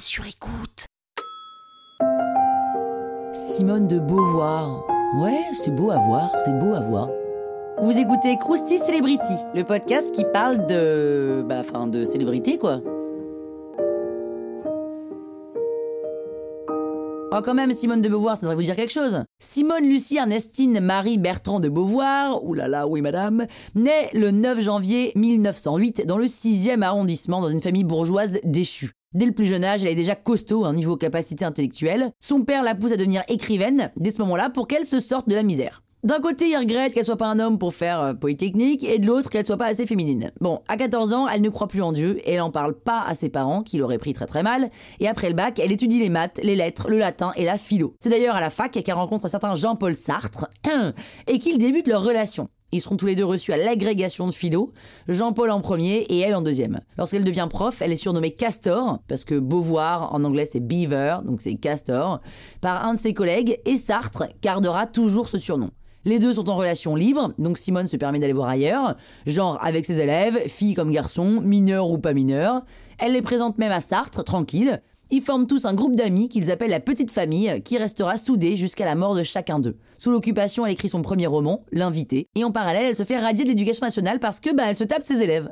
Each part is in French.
sur écoute. Simone de Beauvoir. Ouais, c'est beau à voir, c'est beau à voir. Vous écoutez Krusty Celebrity, le podcast qui parle de. Bah, enfin, de célébrité, quoi. Oh, quand même, Simone de Beauvoir, ça devrait vous dire quelque chose. Simone Lucie Ernestine Marie Bertrand de Beauvoir, oulala, oui madame, naît le 9 janvier 1908 dans le 6e arrondissement dans une famille bourgeoise déchue. Dès le plus jeune âge, elle est déjà costaud un niveau capacité intellectuelle. Son père la pousse à devenir écrivaine dès ce moment-là pour qu'elle se sorte de la misère. D'un côté, il regrette qu'elle soit pas un homme pour faire euh, Polytechnique, et de l'autre, qu'elle soit pas assez féminine. Bon, à 14 ans, elle ne croit plus en Dieu, et elle en parle pas à ses parents, qui l'auraient pris très très mal, et après le bac, elle étudie les maths, les lettres, le latin et la philo. C'est d'ailleurs à la fac qu'elle rencontre un certain Jean-Paul Sartre, et qu'ils débutent leur relation. Ils seront tous les deux reçus à l'agrégation de philo, Jean-Paul en premier et elle en deuxième. Lorsqu'elle devient prof, elle est surnommée Castor, parce que Beauvoir en anglais c'est Beaver, donc c'est Castor, par un de ses collègues, et Sartre gardera toujours ce surnom. Les deux sont en relation libre, donc Simone se permet d'aller voir ailleurs, genre avec ses élèves, filles comme garçons, mineurs ou pas mineurs. Elle les présente même à Sartre, tranquille. Ils forment tous un groupe d'amis qu'ils appellent la petite famille, qui restera soudée jusqu'à la mort de chacun d'eux. Sous l'occupation, elle écrit son premier roman, L'invité, et en parallèle, elle se fait radier de l'éducation nationale parce que bah elle se tape ses élèves.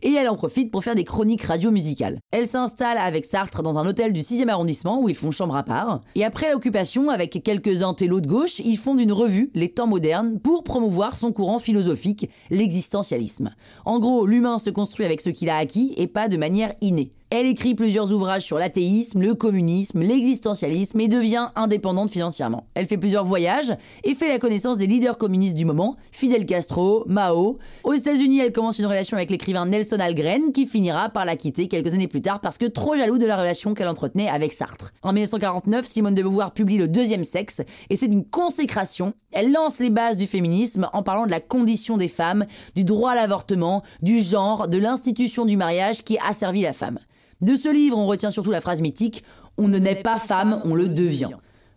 Et elle en profite pour faire des chroniques radio-musicales. Elle s'installe avec Sartre dans un hôtel du 6e arrondissement où ils font chambre à part. Et après l'occupation, avec quelques intellos de gauche, ils fondent une revue, Les Temps modernes, pour promouvoir son courant philosophique, l'existentialisme. En gros, l'humain se construit avec ce qu'il a acquis et pas de manière innée. Elle écrit plusieurs ouvrages sur l'athéisme, le communisme, l'existentialisme et devient indépendante financièrement. Elle fait plusieurs voyages et fait la connaissance des leaders communistes du moment, Fidel Castro, Mao. Aux États-Unis, elle commence une relation avec l'écrivain Nelson Algren qui finira par la quitter quelques années plus tard parce que trop jaloux de la relation qu'elle entretenait avec Sartre. En 1949, Simone de Beauvoir publie Le Deuxième Sexe et c'est d'une consécration. Elle lance les bases du féminisme en parlant de la condition des femmes, du droit à l'avortement, du genre, de l'institution du mariage qui a servi la femme. De ce livre, on retient surtout la phrase mythique On ne naît pas femme, on le devient.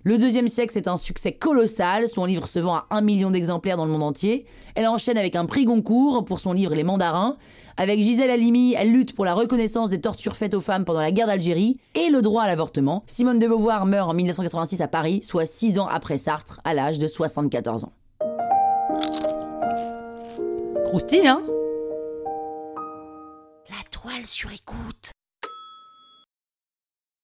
Le deuxième sexe est un succès colossal, son livre se vend à un million d'exemplaires dans le monde entier. Elle enchaîne avec un prix Goncourt pour son livre Les Mandarins. Avec Gisèle Halimi, elle lutte pour la reconnaissance des tortures faites aux femmes pendant la guerre d'Algérie et le droit à l'avortement. Simone de Beauvoir meurt en 1986 à Paris, soit 6 ans après Sartre, à l'âge de 74 ans. Croustille, hein? La toile sur écoute.